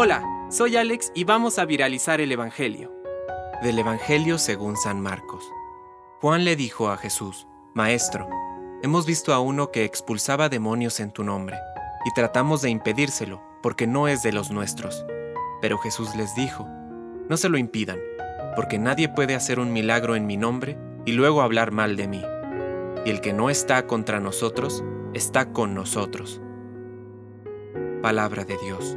Hola, soy Alex y vamos a viralizar el Evangelio. Del Evangelio según San Marcos. Juan le dijo a Jesús, Maestro, hemos visto a uno que expulsaba demonios en tu nombre, y tratamos de impedírselo, porque no es de los nuestros. Pero Jesús les dijo, No se lo impidan, porque nadie puede hacer un milagro en mi nombre y luego hablar mal de mí. Y el que no está contra nosotros, está con nosotros. Palabra de Dios.